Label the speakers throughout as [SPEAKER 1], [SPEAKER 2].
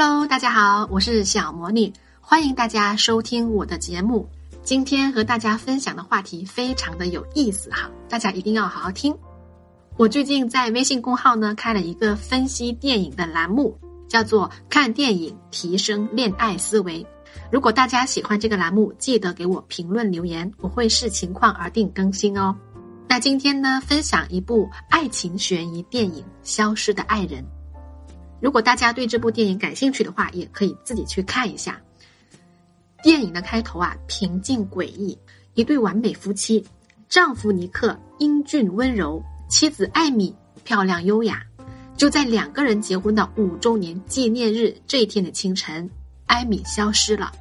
[SPEAKER 1] Hello，大家好，我是小魔女，欢迎大家收听我的节目。今天和大家分享的话题非常的有意思哈，大家一定要好好听。我最近在微信公号呢开了一个分析电影的栏目，叫做“看电影提升恋爱思维”。如果大家喜欢这个栏目，记得给我评论留言，我会视情况而定更新哦。那今天呢，分享一部爱情悬疑电影《消失的爱人》。如果大家对这部电影感兴趣的话，也可以自己去看一下。电影的开头啊，平静诡异，一对完美夫妻，丈夫尼克英俊温柔，妻子艾米漂亮优雅。就在两个人结婚的五周年纪念日这一天的清晨，艾米消失了。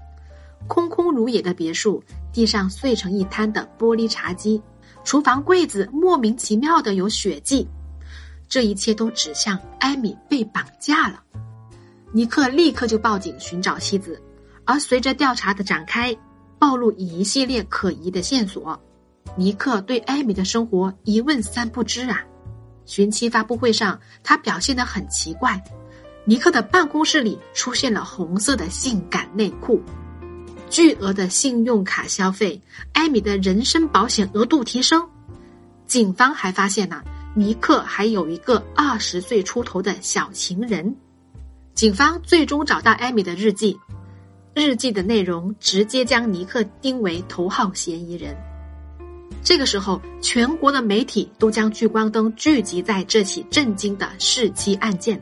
[SPEAKER 1] 空空如也的别墅，地上碎成一滩的玻璃茶几，厨房柜子莫名其妙的有血迹。这一切都指向艾米被绑架了，尼克立刻就报警寻找妻子，而随着调查的展开，暴露一系列可疑的线索。尼克对艾米的生活一问三不知啊！寻妻发布会上，他表现得很奇怪。尼克的办公室里出现了红色的性感内裤，巨额的信用卡消费，艾米的人身保险额度提升。警方还发现呢。尼克还有一个二十岁出头的小情人，警方最终找到艾米的日记，日记的内容直接将尼克定为头号嫌疑人。这个时候，全国的媒体都将聚光灯聚集在这起震惊的弑妻案件。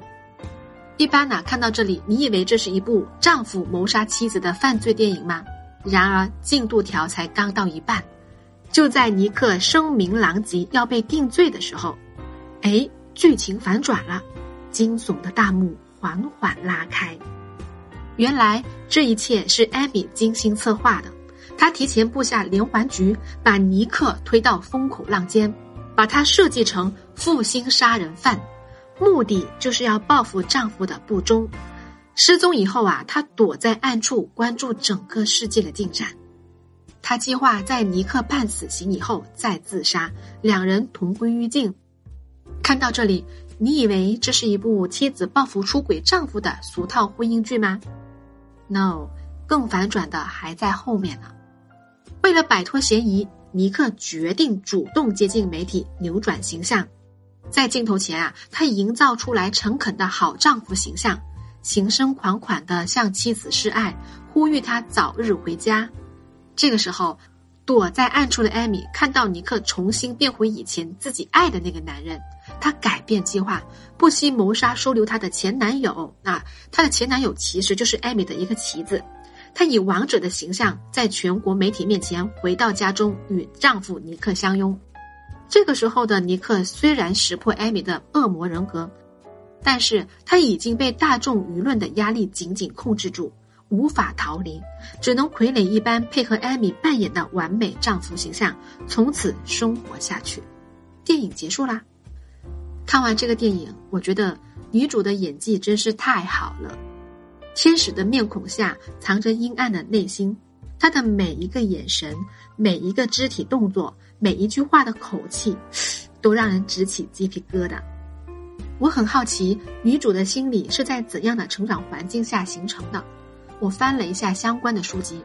[SPEAKER 1] 一般呢，看到这里，你以为这是一部丈夫谋杀妻子的犯罪电影吗？然而，进度条才刚到一半，就在尼克声名狼藉要被定罪的时候。哎，剧情反转了，惊悚的大幕缓缓拉开。原来这一切是艾米精心策划的，她提前布下连环局，把尼克推到风口浪尖，把他设计成负心杀人犯，目的就是要报复丈夫的不忠。失踪以后啊，她躲在暗处关注整个世界的进展。她计划在尼克判死刑以后再自杀，两人同归于尽。看到这里，你以为这是一部妻子报复出轨丈夫的俗套婚姻剧吗？No，更反转的还在后面呢。为了摆脱嫌疑，尼克决定主动接近媒体，扭转形象。在镜头前啊，他营造出来诚恳的好丈夫形象，情深款款的向妻子示爱，呼吁她早日回家。这个时候，躲在暗处的艾米看到尼克重新变回以前自己爱的那个男人。她改变计划，不惜谋杀收留她的前男友。啊，她的前男友其实就是艾米的一个棋子。她以王者的形象，在全国媒体面前回到家中，与丈夫尼克相拥。这个时候的尼克虽然识破艾米的恶魔人格，但是他已经被大众舆论的压力紧紧控制住，无法逃离，只能傀儡一般配合艾米扮演的完美丈夫形象，从此生活下去。电影结束啦。看完这个电影，我觉得女主的演技真是太好了。天使的面孔下藏着阴暗的内心，她的每一个眼神、每一个肢体动作、每一句话的口气，都让人直起鸡皮疙瘩。我很好奇，女主的心理是在怎样的成长环境下形成的？我翻了一下相关的书籍，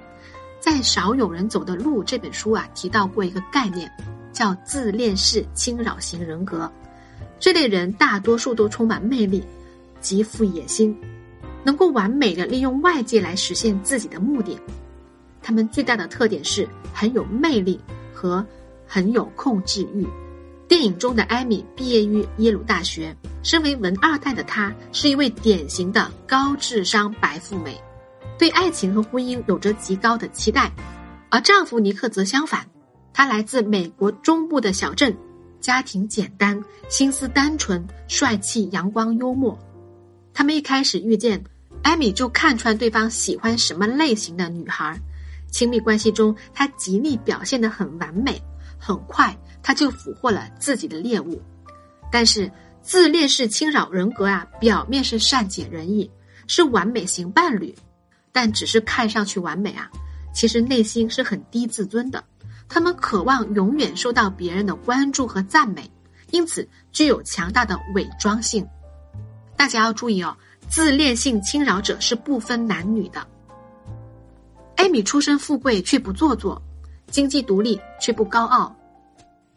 [SPEAKER 1] 在《少有人走的路》这本书啊，提到过一个概念，叫自恋式侵扰型人格。这类人大多数都充满魅力，极富野心，能够完美的利用外界来实现自己的目的。他们最大的特点是很有魅力和很有控制欲。电影中的艾米毕业于耶鲁大学，身为文二代的她是一位典型的高智商白富美，对爱情和婚姻有着极高的期待。而丈夫尼克则相反，他来自美国中部的小镇。家庭简单，心思单纯，帅气、阳光、幽默。他们一开始遇见，艾米就看穿对方喜欢什么类型的女孩。亲密关系中，他极力表现得很完美。很快，他就俘获了自己的猎物。但是，自恋式侵扰人格啊，表面是善解人意，是完美型伴侣，但只是看上去完美啊，其实内心是很低自尊的。他们渴望永远受到别人的关注和赞美，因此具有强大的伪装性。大家要注意哦，自恋性侵扰者是不分男女的。艾米出身富贵却不做作，经济独立却不高傲。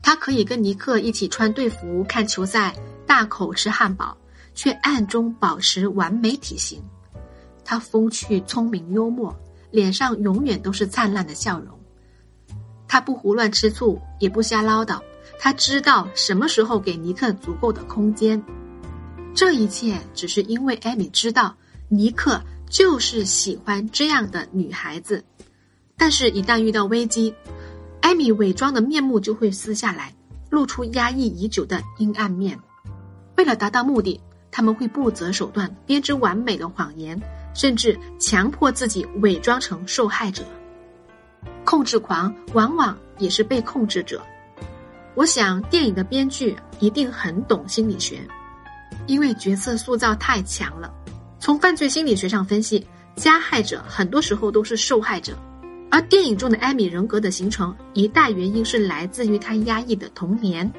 [SPEAKER 1] 她可以跟尼克一起穿队服看球赛，大口吃汉堡，却暗中保持完美体型。她风趣、聪明、幽默，脸上永远都是灿烂的笑容。她不胡乱吃醋，也不瞎唠叨。她知道什么时候给尼克足够的空间。这一切只是因为艾米知道尼克就是喜欢这样的女孩子。但是，一旦遇到危机，艾米伪装的面目就会撕下来，露出压抑已久的阴暗面。为了达到目的，他们会不择手段编织完美的谎言，甚至强迫自己伪装成受害者。控制狂往往也是被控制者。我想，电影的编剧一定很懂心理学，因为角色塑造太强了。从犯罪心理学上分析，加害者很多时候都是受害者。而电影中的艾米人格的形成，一大原因是来自于她压抑的童年。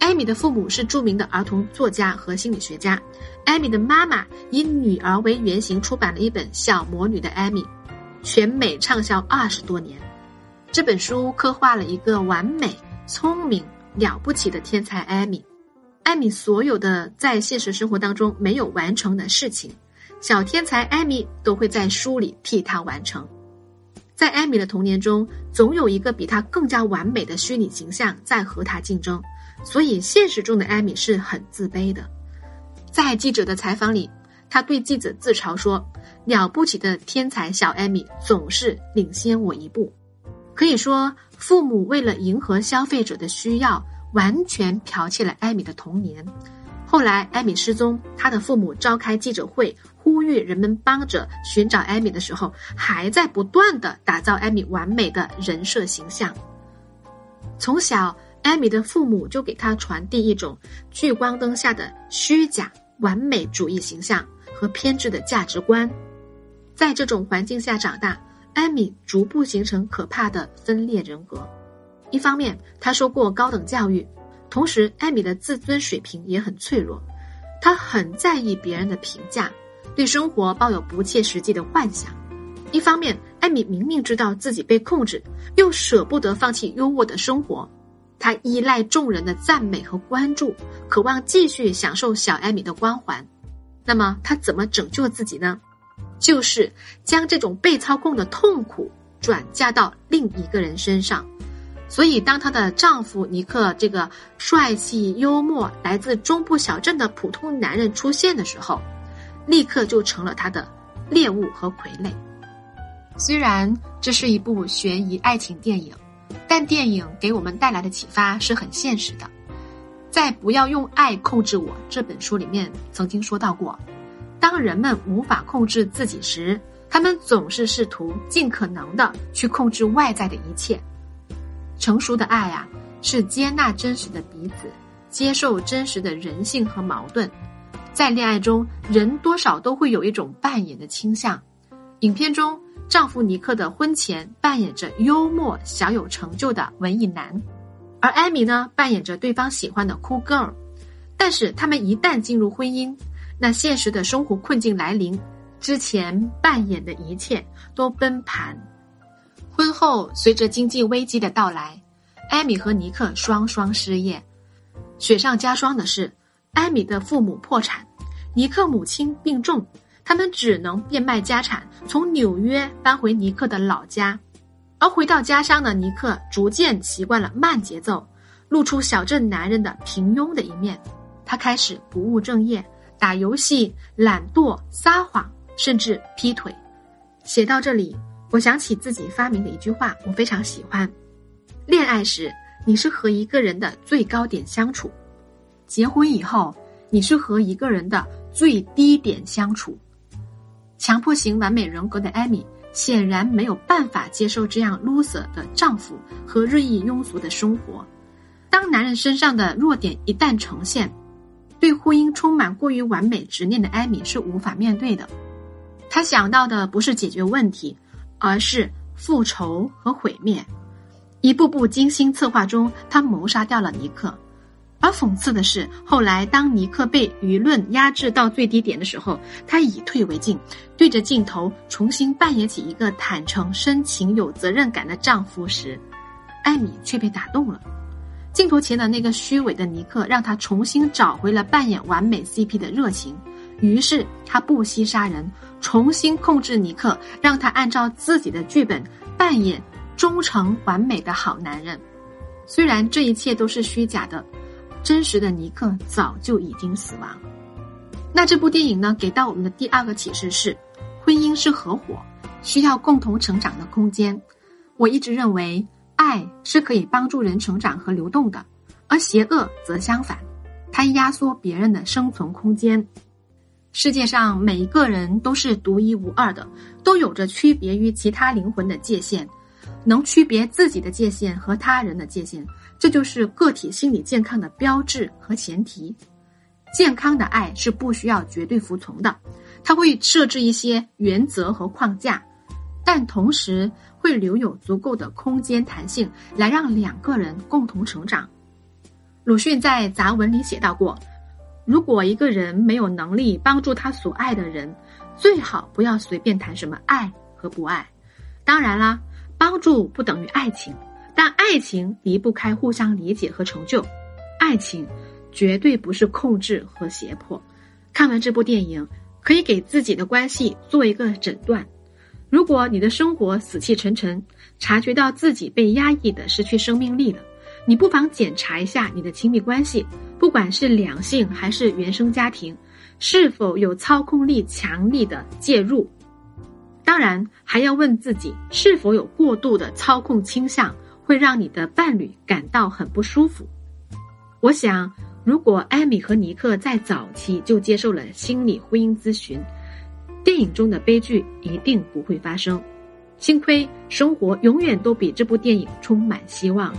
[SPEAKER 1] 艾米的父母是著名的儿童作家和心理学家，艾米的妈妈以女儿为原型出版了一本《小魔女的艾米》，全美畅销二十多年。这本书刻画了一个完美、聪明、了不起的天才艾米。艾米所有的在现实生活当中没有完成的事情，小天才艾米都会在书里替她完成。在艾米的童年中，总有一个比她更加完美的虚拟形象在和她竞争，所以现实中的艾米是很自卑的。在记者的采访里，他对记者自嘲说：“了不起的天才小艾米总是领先我一步。”可以说，父母为了迎合消费者的需要，完全剽窃了艾米的童年。后来，艾米失踪，他的父母召开记者会，呼吁人们帮着寻找艾米的时候，还在不断的打造艾米完美的人设形象。从小，艾米的父母就给他传递一种聚光灯下的虚假完美主义形象和偏执的价值观，在这种环境下长大。艾米逐步形成可怕的分裂人格。一方面，她受过高等教育，同时艾米的自尊水平也很脆弱。她很在意别人的评价，对生活抱有不切实际的幻想。一方面，艾米明明知道自己被控制，又舍不得放弃优渥的生活。她依赖众人的赞美和关注，渴望继续享受小艾米的光环。那么，她怎么拯救自己呢？就是将这种被操控的痛苦转嫁到另一个人身上，所以当她的丈夫尼克这个帅气幽默、来自中部小镇的普通男人出现的时候，立刻就成了他的猎物和傀儡。虽然这是一部悬疑爱情电影，但电影给我们带来的启发是很现实的。在《不要用爱控制我》这本书里面曾经说到过。当人们无法控制自己时，他们总是试图尽可能的去控制外在的一切。成熟的爱啊，是接纳真实的彼此，接受真实的人性和矛盾。在恋爱中，人多少都会有一种扮演的倾向。影片中，丈夫尼克的婚前扮演着幽默、小有成就的文艺男，而艾米呢，扮演着对方喜欢的酷 girl。但是，他们一旦进入婚姻，那现实的生活困境来临，之前扮演的一切都崩盘。婚后，随着经济危机的到来，艾米和尼克双双失业。雪上加霜的是，艾米的父母破产，尼克母亲病重，他们只能变卖家产，从纽约搬回尼克的老家。而回到家乡的尼克，逐渐习惯了慢节奏，露出小镇男人的平庸的一面。他开始不务正业。打游戏、懒惰、撒谎，甚至劈腿。写到这里，我想起自己发明的一句话，我非常喜欢：恋爱时你是和一个人的最高点相处；结婚以后，你是和一个人的最低点相处。强迫型完美人格的艾米显然没有办法接受这样 loser 的丈夫和日益庸俗的生活。当男人身上的弱点一旦呈现，对婚姻充满过于完美执念的艾米是无法面对的，她想到的不是解决问题，而是复仇和毁灭。一步步精心策划中，她谋杀掉了尼克，而讽刺的是，后来当尼克被舆论压制到最低点的时候，他以退为进，对着镜头重新扮演起一个坦诚、深情、有责任感的丈夫时，艾米却被打动了。镜头前的那个虚伪的尼克，让他重新找回了扮演完美 CP 的热情。于是他不惜杀人，重新控制尼克，让他按照自己的剧本扮演忠诚完美的好男人。虽然这一切都是虚假的。真实的尼克早就已经死亡。那这部电影呢？给到我们的第二个启示是：婚姻是合伙，需要共同成长的空间。我一直认为，爱是可以帮助人成长和流动的，而邪恶则相反，它压缩别人的生存空间。世界上每一个人都是独一无二的，都有着区别于其他灵魂的界限。能区别自己的界限和他人的界限，这就是个体心理健康的标志和前提。健康的爱是不需要绝对服从的，它会设置一些原则和框架，但同时会留有足够的空间弹性，来让两个人共同成长。鲁迅在杂文里写到过：如果一个人没有能力帮助他所爱的人，最好不要随便谈什么爱和不爱。当然啦。帮助不等于爱情，但爱情离不开互相理解和成就。爱情绝对不是控制和胁迫。看完这部电影，可以给自己的关系做一个诊断。如果你的生活死气沉沉，察觉到自己被压抑的失去生命力了，你不妨检查一下你的亲密关系，不管是两性还是原生家庭，是否有操控力强力的介入。当然，还要问自己是否有过度的操控倾向，会让你的伴侣感到很不舒服。我想，如果艾米和尼克在早期就接受了心理婚姻咨询，电影中的悲剧一定不会发生。幸亏生活永远都比这部电影充满希望。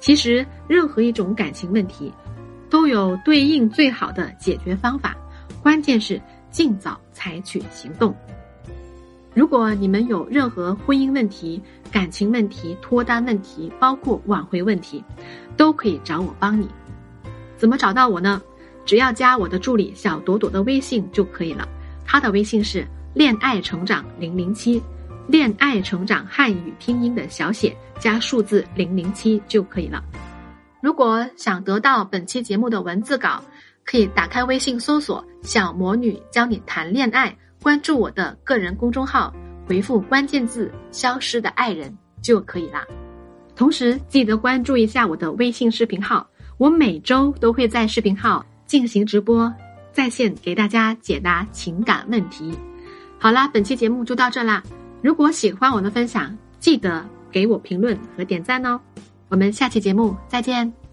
[SPEAKER 1] 其实，任何一种感情问题，都有对应最好的解决方法，关键是尽早采取行动。如果你们有任何婚姻问题、感情问题、脱单问题，包括挽回问题，都可以找我帮你。怎么找到我呢？只要加我的助理小朵朵的微信就可以了。他的微信是“恋爱成长零零七”，恋爱成长汉语拼音的小写加数字零零七就可以了。如果想得到本期节目的文字稿，可以打开微信搜索“小魔女教你谈恋爱”。关注我的个人公众号，回复关键字“消失的爱人”就可以啦。同时记得关注一下我的微信视频号，我每周都会在视频号进行直播，在线给大家解答情感问题。好啦，本期节目就到这啦。如果喜欢我的分享，记得给我评论和点赞哦。我们下期节目再见。